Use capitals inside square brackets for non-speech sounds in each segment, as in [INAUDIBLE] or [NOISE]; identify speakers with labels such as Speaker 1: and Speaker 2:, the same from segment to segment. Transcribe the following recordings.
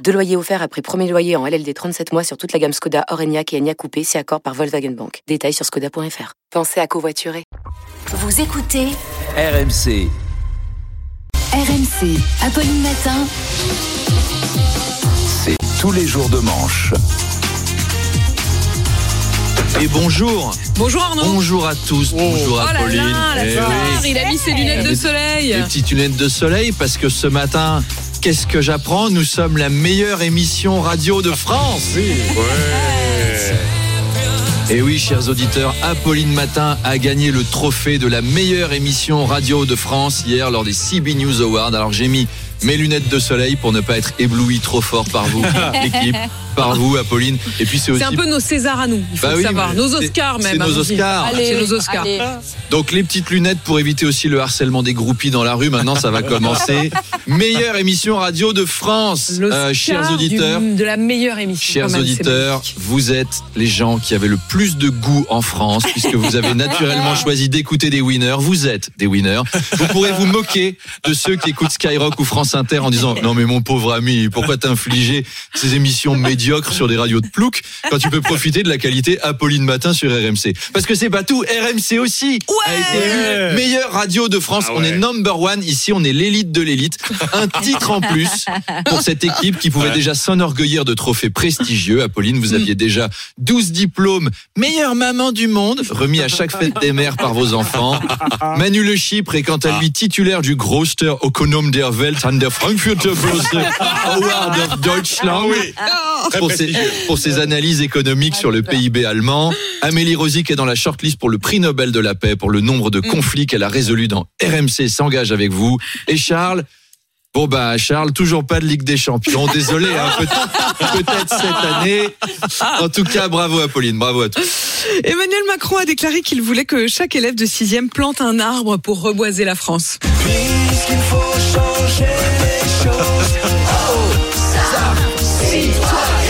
Speaker 1: Deux loyers offerts après premier loyer en LLD 37 mois sur toute la gamme Skoda, Orenia et Enya Coupé, si accord par Volkswagen Bank. Détails sur skoda.fr. Pensez à covoiturer.
Speaker 2: Vous écoutez
Speaker 3: RMC.
Speaker 2: RMC. Apolline Matin.
Speaker 3: C'est tous les jours de manche.
Speaker 4: Et bonjour.
Speaker 5: Bonjour Arnaud.
Speaker 4: Bonjour à tous. Bonjour
Speaker 5: Oh
Speaker 4: à
Speaker 5: là
Speaker 4: Pauline.
Speaker 5: là, la
Speaker 4: Eh oui.
Speaker 5: il a mis ses lunettes de soleil.
Speaker 4: Les petites lunettes de soleil parce que ce matin, qu'est-ce que j'apprends Nous sommes la meilleure émission radio de France. Et oui, chers auditeurs, Apolline Matin a gagné le trophée de la meilleure émission radio de France hier lors des CB News Awards. Alors j'ai mis mes lunettes de soleil pour ne pas être ébloui trop fort par vous, [LAUGHS] l'équipe, par vous, Apolline. Et puis c'est aussi
Speaker 5: un peu nos Césars à nous, il faut
Speaker 4: Bah
Speaker 5: le
Speaker 4: oui,
Speaker 5: savoir. Nos Oscars
Speaker 4: c'est
Speaker 5: même.
Speaker 4: nos
Speaker 5: allons-y.
Speaker 4: Oscars.
Speaker 5: C'est nos Oscars.
Speaker 4: Donc les petites lunettes pour éviter aussi le harcèlement des groupies dans la rue. Maintenant, ça va [LAUGHS] commencer. Meilleure émission radio de France, Euh, chers
Speaker 5: du-
Speaker 4: auditeurs.
Speaker 5: de la meilleure émission.
Speaker 4: Chers
Speaker 5: même,
Speaker 4: auditeurs, vous êtes les gens qui avaient le plus de goût en France, puisque vous avez naturellement choisi d'écouter des winners. Vous êtes des winners. Vous pourrez vous moquer de ceux qui écoutent Skyrock ou France Inter en disant non mais mon pauvre ami, pourquoi t'infliger ces émissions médiocres sur des radios de plouc quand tu peux profiter de la qualité Apolline Matin sur RMC Parce que c'est pas tout, RMC aussi a été élu meilleure radio de France. On est number one ici, on est l'élite de l'élite. Un titre en plus pour cette équipe qui pouvait déjà s'enorgueillir de trophées prestigieux. Apolline, vous aviez déjà 12 diplômes meilleure maman du monde remis à chaque fête des mères par vos enfants. Manu Le Chypre est quant à lui titulaire du Groster Ökonom der Welt an der Frankfurter Börse Award of Deutschland. Pour ses, pour ses analyses économiques sur le PIB allemand. Amélie Rosic est dans la shortlist pour le prix Nobel de la paix pour le nombre de conflits qu'elle a résolus dans RMC s'engage avec vous. Et Charles, Bon bah Charles, toujours pas de Ligue des Champions. Désolé, hein, peut- peut-être cette année. En tout cas, bravo Apolline, bravo à tous.
Speaker 5: Emmanuel Macron a déclaré qu'il voulait que chaque élève de 6e plante un arbre pour reboiser la France.
Speaker 4: Eh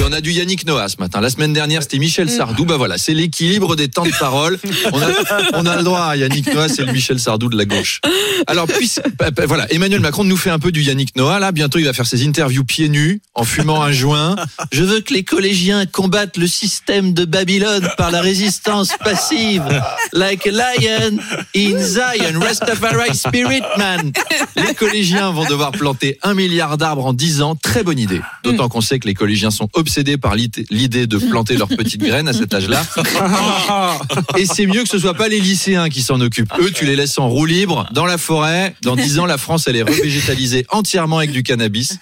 Speaker 4: oui, on a du Yannick Noah ce matin. La semaine dernière, c'était Michel Sardou. Bah voilà, c'est l'équilibre des temps de parole. On a, on a le droit à Yannick Noah, c'est le Michel Sardou de la gauche. Alors, puis, bah, bah, voilà, Emmanuel Macron nous fait un peu du Yannick Noah. Là, bientôt, il va faire ses interviews pieds nus, en fumant un joint. Je veux que les collégiens combattent le système de Babylone par la résistance passive. Like a lion in Zion, Rastafari spirit man. Les collégiens vont devoir planter un milliard d'arbres en 10 ans. Très bonne idée. D'autant qu'on sait que les collégiens sont obsédés par l'idée de planter leurs petites graines à cet âge-là. [LAUGHS] Et c'est mieux que ce soit pas les lycéens qui s'en occupent. Eux, tu les laisses en roue libre dans la forêt. Dans 10 ans, la France, elle est revégétalisée entièrement avec du cannabis.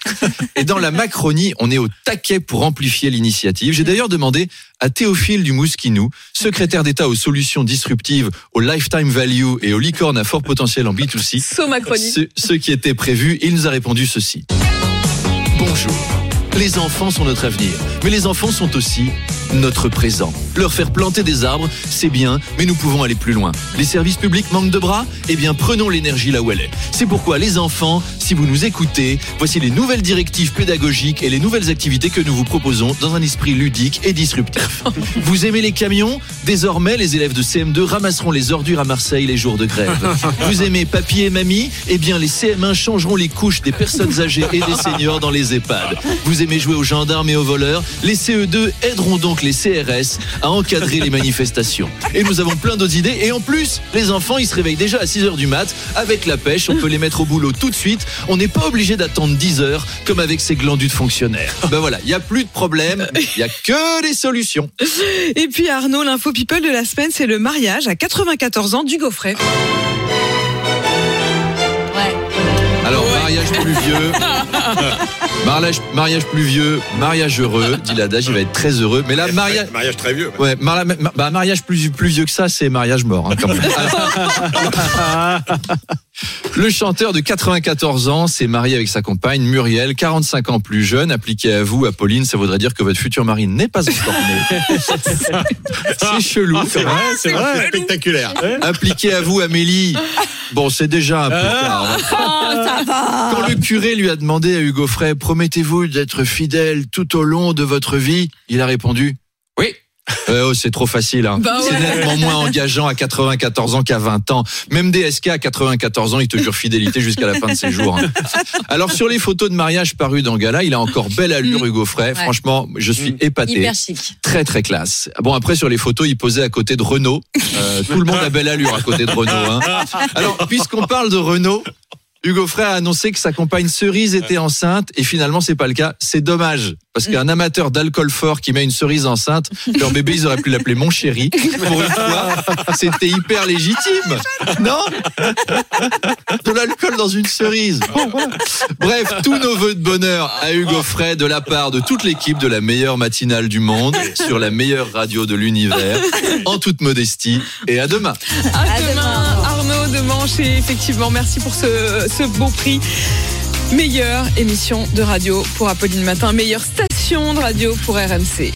Speaker 4: Et dans la Macronie, on est au taquet pour amplifier l'initiative. J'ai d'ailleurs demandé à Théophile du Mousquinou, secrétaire d'État aux solutions disruptives, au lifetime value et aux licornes à fort potentiel en B2C,
Speaker 5: So Macronie.
Speaker 4: ce, ce qui était prévu. Il nous a répondu ceci. Bonjour. Les enfants sont notre avenir, mais les enfants sont aussi notre présent. Leur faire planter des arbres, c'est bien, mais nous pouvons aller plus loin. Les services publics manquent de bras? Eh bien, prenons l'énergie là où elle est. C'est pourquoi, les enfants, si vous nous écoutez, voici les nouvelles directives pédagogiques et les nouvelles activités que nous vous proposons dans un esprit ludique et disruptif. [LAUGHS] Vous aimez les camions? Désormais, les élèves de CM2 ramasseront les ordures à Marseille les jours de grève. [LAUGHS] Vous aimez papy et mamie? Eh bien, les CM1 changeront les couches des personnes âgées et des seniors dans les EHPAD. Vous aimez jouer aux gendarmes et aux voleurs? Les CE2 aideront donc les CRS à encadrer les manifestations. Et nous avons plein d'autres idées. Et en plus, les enfants, ils se réveillent déjà à 6 heures du mat. Avec la pêche, on peut les mettre au boulot tout de suite. On n'est pas obligé d'attendre 10 heures comme avec ces glandus de fonctionnaires. [LAUGHS] Ben voilà, il n'y a plus de problème. Il n'y a que des solutions.
Speaker 5: Et puis Arnaud, l'info people de la semaine, c'est le mariage à 94 ans du Gaufret.
Speaker 4: Mariage plus vieux. [LAUGHS] mariage, mariage plus vieux, mariage heureux, dit l'adage, il va être très heureux. Mais là, mariage.
Speaker 6: Mariage très vieux.
Speaker 4: Ouais, bah, mariage plus, plus vieux que ça, c'est mariage mort. hein, quand même. Alors, [LAUGHS] Le chanteur de 94 ans s'est marié avec sa compagne Muriel, 45 ans plus jeune. Appliqué à vous, Apolline, ça voudrait dire que votre futur mari n'est pas encore né. [LAUGHS] C'est chelou. même.
Speaker 6: c'est vrai, spectaculaire.
Speaker 4: Appliqué à vous, Amélie. Bon, c'est déjà un peu tard. hein. Quand le curé lui a demandé à Hugo Frey, promettez-vous d'être fidèle tout au long de votre vie Il a répondu. Euh, oh, c'est trop facile. Hein.
Speaker 5: Bah
Speaker 4: C'est nettement moins engageant à 94 ans qu'à 20 ans. Même DSK à 94 ans, il te jure fidélité jusqu'à la fin de ses jours. hein. Alors sur les photos de mariage parues dans Gala, il a encore belle allure, Hugo Frey. Franchement, je suis épaté.
Speaker 7: Hyper chic.
Speaker 4: Très très classe. Bon après sur les photos, il posait à côté de Renault. Euh, tout le monde a belle allure à côté de Renault. Hein. Alors puisqu'on parle de Renault, Hugo Frey a annoncé que sa compagne Cerise était enceinte et finalement c'est pas le cas. C'est dommage parce qu'un amateur d'alcool fort qui met une cerise enceinte, [LAUGHS] leur bébé ils auraient pu l'appeler mon chéri. Pour une fois, c'était hyper légitime, non? De l'alcool dans une cerise. Bref, tous nos voeux de bonheur à Hugo Frey de la part de toute l'équipe de la meilleure matinale du monde sur la meilleure radio de l'univers, en toute modestie et à demain.
Speaker 5: À, demain, de Manche. Et effectivement, merci pour ce, ce beau prix. Meilleure émission de radio pour Apolline Matin, meilleure station de radio pour RMC.